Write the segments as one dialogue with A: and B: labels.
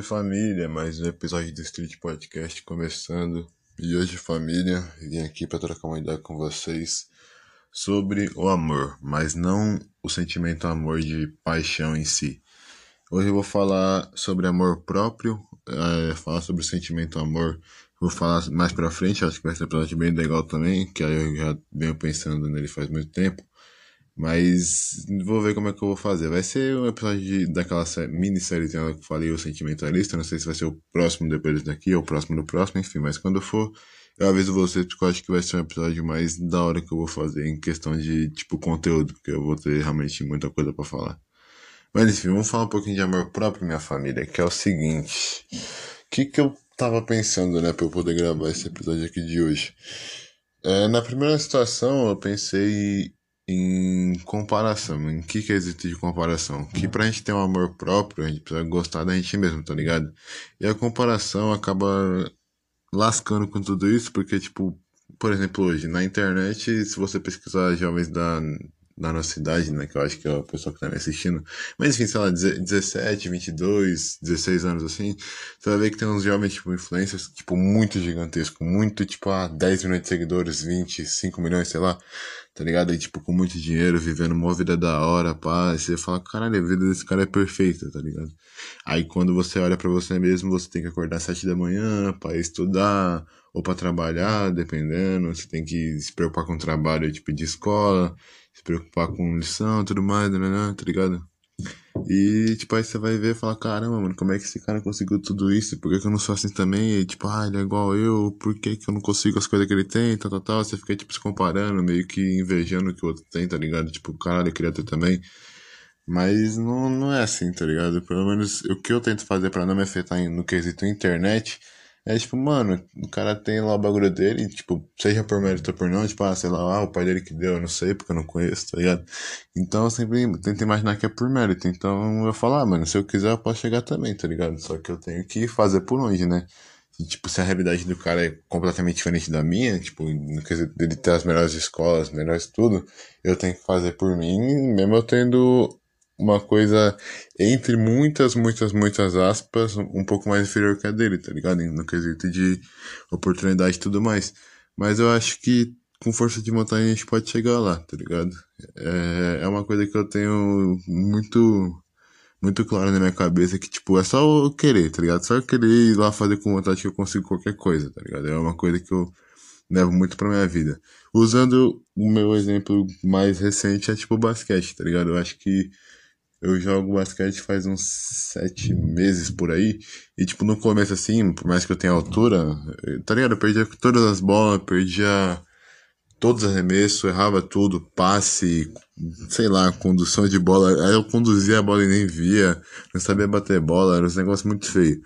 A: Salve família, mais um episódio do Street Podcast começando. E hoje, família, vim aqui para trocar uma ideia com vocês sobre o amor, mas não o sentimento amor de paixão em si. Hoje eu vou falar sobre amor próprio, é, falar sobre o sentimento amor. Vou falar mais pra frente, acho que vai ser um episódio bem legal também, que aí eu já venho pensando nele faz muito tempo. Mas vou ver como é que eu vou fazer. Vai ser um episódio de, daquela minissérie que eu falei, o Sentimentalista. Não sei se vai ser o próximo depois daqui ou o próximo do próximo, enfim. Mas quando for, eu aviso vocês porque eu acho que vai ser um episódio mais da hora que eu vou fazer em questão de, tipo, conteúdo. Porque eu vou ter realmente muita coisa para falar. Mas enfim, vamos falar um pouquinho de amor próprio, minha família. Que é o seguinte. O que que eu tava pensando, né, pra eu poder gravar esse episódio aqui de hoje? É, na primeira situação, eu pensei em comparação, em que que existe de comparação? Que pra gente ter um amor próprio, a gente precisa gostar da gente mesmo, tá ligado? E a comparação acaba lascando com tudo isso, porque, tipo, por exemplo, hoje, na internet, se você pesquisar jovens da, da nossa idade, né, que eu acho que é o pessoal que tá me assistindo, mas enfim, sei lá, 17, 22, 16 anos assim, você vai ver que tem uns jovens, tipo, influencers, tipo, muito gigantesco, muito, tipo, ah, 10 milhões de seguidores, 20, 5 milhões, sei lá, tá ligado? E, tipo, com muito dinheiro, vivendo uma vida da hora, pá. E você fala, caralho, a vida desse cara é perfeita, tá ligado? Aí quando você olha para você mesmo, você tem que acordar às sete da manhã pra estudar ou para trabalhar, dependendo. Você tem que se preocupar com o trabalho, tipo, de escola, se preocupar com lição, tudo mais, né, né, né tá ligado? E, tipo, aí você vai ver e fala, caramba, mano, como é que esse cara conseguiu tudo isso? Por que, que eu não sou assim também? E, tipo, ah, ele é igual eu, por que, que eu não consigo as coisas que ele tem, tal, tal, tal. Você fica, tipo, se comparando, meio que invejando o que o outro tem, tá ligado? Tipo, caralho, eu queria ter também. Mas não, não é assim, tá ligado? Pelo menos o que eu tento fazer para não me afetar no quesito internet é tipo, mano, o cara tem lá o bagulho dele, tipo, seja por mérito ou por não, tipo, ah, sei lá, ah, o pai dele que deu, eu não sei, porque eu não conheço, tá ligado? Então eu sempre tento imaginar que é por mérito. Então eu falo, ah, mano, se eu quiser eu posso chegar também, tá ligado? Só que eu tenho que fazer por onde, né? E, tipo, se a realidade do cara é completamente diferente da minha, tipo, no quesito dele ter as melhores escolas, melhores tudo, eu tenho que fazer por mim, mesmo eu tendo uma coisa entre muitas, muitas, muitas aspas, um pouco mais inferior que a dele, tá ligado? No quesito de oportunidade e tudo mais. Mas eu acho que com força de montanha a gente pode chegar lá, tá ligado? É, é uma coisa que eu tenho muito, muito claro na minha cabeça que, tipo, é só eu querer, tá ligado? Só eu querer ir lá fazer com vontade que eu consigo qualquer coisa, tá ligado? É uma coisa que eu levo muito pra minha vida. Usando o meu exemplo mais recente é, tipo, basquete, tá ligado? Eu acho que eu jogo basquete faz uns sete meses por aí. E, tipo, no começo, assim, por mais que eu tenha altura, tá ligado? Eu perdia todas as bolas, perdia todos os arremessos, errava tudo, passe, sei lá, condução de bola. Aí eu conduzia a bola e nem via, não sabia bater bola, era um negócio muito feio.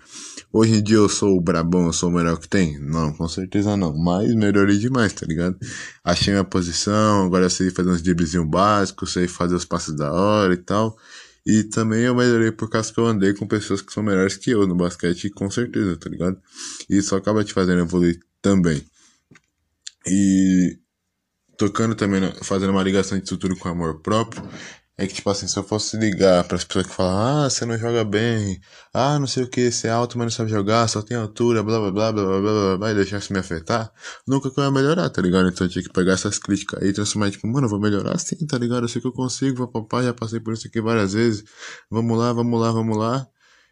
A: Hoje em dia eu sou o brabão, eu sou o melhor que tem? Não, com certeza não. Mas melhorei demais, tá ligado? Achei minha posição, agora eu sei fazer uns driblezinhos básicos, sei fazer os passos da hora e tal. E também eu melhorei por causa que eu andei com pessoas que são melhores que eu no basquete, com certeza, tá ligado? E isso acaba te fazendo evoluir também. E tocando também, fazendo uma ligação de tudo com amor próprio, é que, tipo assim, se eu fosse ligar para as pessoas que falam, ah, você não joga bem, ah, não sei o que, você é alto, mas não sabe jogar, só tem altura, blá blá blá blá blá blá blá, blá e deixar isso me afetar, nunca que eu ia melhorar, tá ligado? Então eu tinha que pegar essas críticas aí e transformar, tipo, mano, eu vou melhorar sim, tá ligado? Eu sei que eu consigo, papai, já passei por isso aqui várias vezes, vamos lá, vamos lá, vamos lá.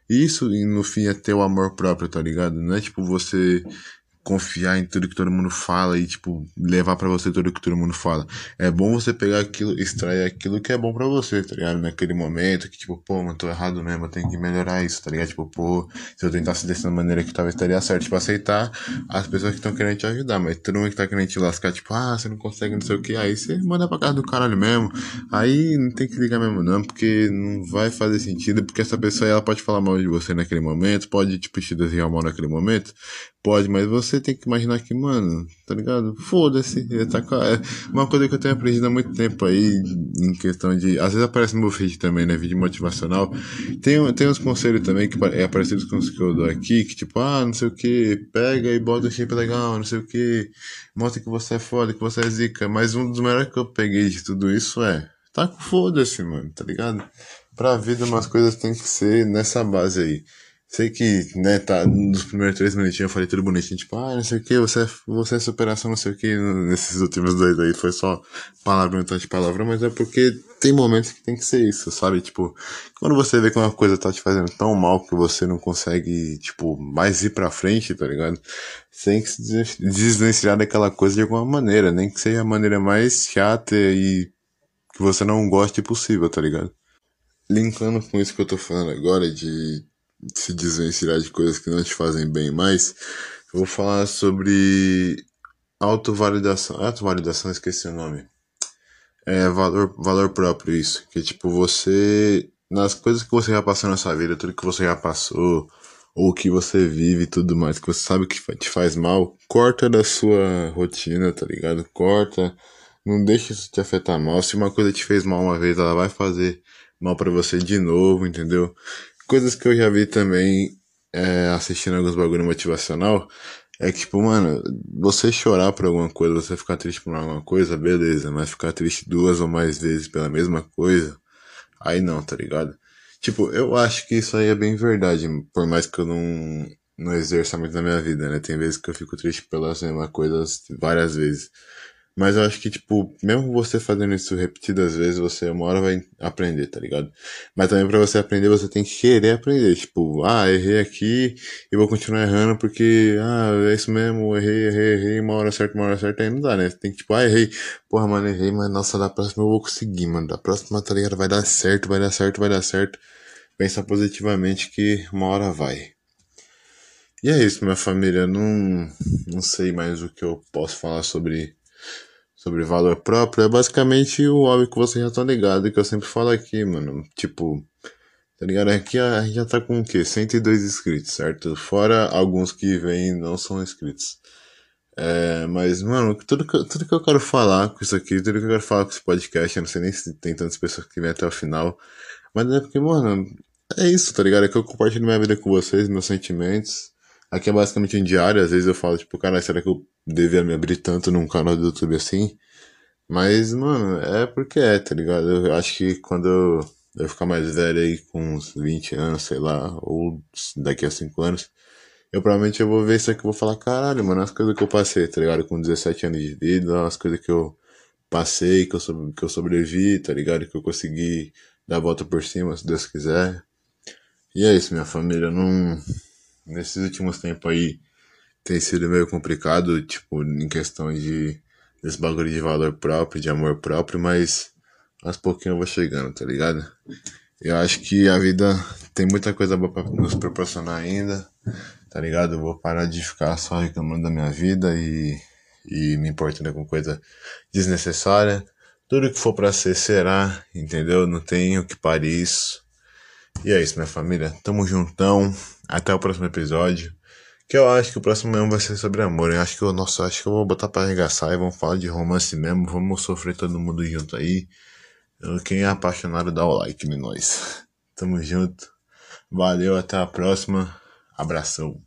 A: Isso, no fim, é ter o amor próprio, tá ligado? Não é tipo você confiar em tudo que todo mundo fala e, tipo, levar para você tudo que todo mundo fala. É bom você pegar aquilo, extrair aquilo que é bom para você, tá ligado? Naquele momento que, tipo, pô, mano, tô errado mesmo, eu tenho que melhorar isso, tá ligado? Tipo, pô, se eu tentasse dessa maneira que talvez estaria certo, tipo, aceitar as pessoas que estão querendo te ajudar, mas todo mundo que tá querendo te lascar, tipo, ah, você não consegue, não sei o que, aí você manda pra casa do caralho mesmo. Aí não tem que ligar mesmo, não, porque não vai fazer sentido, porque essa pessoa ela pode falar mal de você naquele momento, pode, tipo, te desejar mal naquele momento, Pode, mas você tem que imaginar que, mano, tá ligado? Foda-se. Tá é uma coisa que eu tenho aprendido há muito tempo aí, em questão de. Às vezes aparece no meu feed também, né? Vídeo motivacional. Tem, tem uns conselhos também que é parecidos com os que eu dou aqui, que tipo, ah, não sei o que, pega e bota shape legal, não sei o que, mostra que você é foda, que você é zica. Mas um dos melhores que eu peguei de tudo isso é. Tá com foda-se, mano, tá ligado? Pra vida umas coisas tem que ser nessa base aí. Sei que, né, tá, nos primeiros três minutinhos eu falei tudo bonitinho, tipo, ah, não sei o que, você, é, você é superação, não sei o que, nesses últimos dois aí foi só palavra, tanto de palavra, mas é porque tem momentos que tem que ser isso, sabe? Tipo, quando você vê que uma coisa tá te fazendo tão mal que você não consegue, tipo, mais ir pra frente, tá ligado? Você tem que se desvencilhar daquela coisa de alguma maneira, nem que seja a maneira mais chata e que você não goste possível, tá ligado? Linkando com isso que eu tô falando agora de se desvencilhar de coisas que não te fazem bem mais, eu vou falar sobre autovalidação. Autovalidação, esqueci o nome. É valor, valor próprio, isso. Que tipo, você. Nas coisas que você já passou na sua vida, tudo que você já passou, ou que você vive e tudo mais, que você sabe que te faz mal, corta da sua rotina, tá ligado? Corta. Não deixa isso te afetar mal. Se uma coisa te fez mal uma vez, ela vai fazer mal para você de novo, entendeu? Coisas que eu já vi também é, assistindo alguns bagulho motivacional é que, tipo, mano, você chorar por alguma coisa, você ficar triste por alguma coisa, beleza, mas ficar triste duas ou mais vezes pela mesma coisa, aí não, tá ligado? Tipo, eu acho que isso aí é bem verdade, por mais que eu não, não exerça muito na minha vida, né? Tem vezes que eu fico triste pelas mesmas coisas várias vezes. Mas eu acho que, tipo, mesmo você fazendo isso repetidas vezes, você uma hora vai aprender, tá ligado? Mas também para você aprender, você tem que querer aprender. Tipo, ah, errei aqui e vou continuar errando porque, ah, é isso mesmo, errei, errei, errei, uma hora certa, uma hora certa, aí não dá, né? Você tem que, tipo, ah, errei. Porra, mano, errei, mas nossa, da próxima eu vou conseguir, mano. Da próxima, tá ligado? Vai dar certo, vai dar certo, vai dar certo. Pensa positivamente que uma hora vai. E é isso, minha família. Não, não sei mais o que eu posso falar sobre sobre valor próprio é basicamente o óbvio que vocês já estão ligados, que eu sempre falo aqui, mano. Tipo, tá ligado? Aqui a gente já tá com o quê? 102 inscritos, certo? Fora alguns que vêm não são inscritos. É, mas, mano, tudo que, tudo que eu quero falar com isso aqui, tudo que eu quero falar com esse podcast, eu não sei nem se tem tantas pessoas que vêm até o final. Mas é porque, mano, é isso, tá ligado? É que eu compartilho minha vida com vocês, meus sentimentos. Aqui é basicamente um diário, às vezes eu falo, tipo, cara, será que eu devia me abrir tanto num canal do YouTube assim? Mas, mano, é porque é, tá ligado? Eu acho que quando eu, eu ficar mais velho aí, com uns 20 anos, sei lá, ou daqui a 5 anos, eu provavelmente eu vou ver isso aqui e vou falar, caralho, mano, as coisas que eu passei, tá ligado? Com 17 anos de vida, as coisas que eu passei, que eu, que eu sobrevivi, tá ligado? Que eu consegui dar a volta por cima, se Deus quiser. E é isso, minha família. Não, nesses últimos tempos aí tem sido meio complicado, tipo, em questão de desse bagulho de valor próprio, de amor próprio, mas aos pouquinhos eu vou chegando, tá ligado? Eu acho que a vida tem muita coisa boa pra nos proporcionar ainda, tá ligado? Eu vou parar de ficar só reclamando da minha vida e, e me importando com coisa desnecessária. Tudo que for para ser será, entendeu? Não tenho que parar isso. E é isso, minha família. Tamo juntão. Até o próximo episódio. Que eu acho que o próximo mesmo vai ser sobre amor. Eu acho que eu, nossa, acho que eu vou botar pra arregaçar e vamos falar de romance mesmo. Vamos sofrer todo mundo junto aí. Quem é apaixonado dá o like em nós. Tamo junto. Valeu, até a próxima. Abração.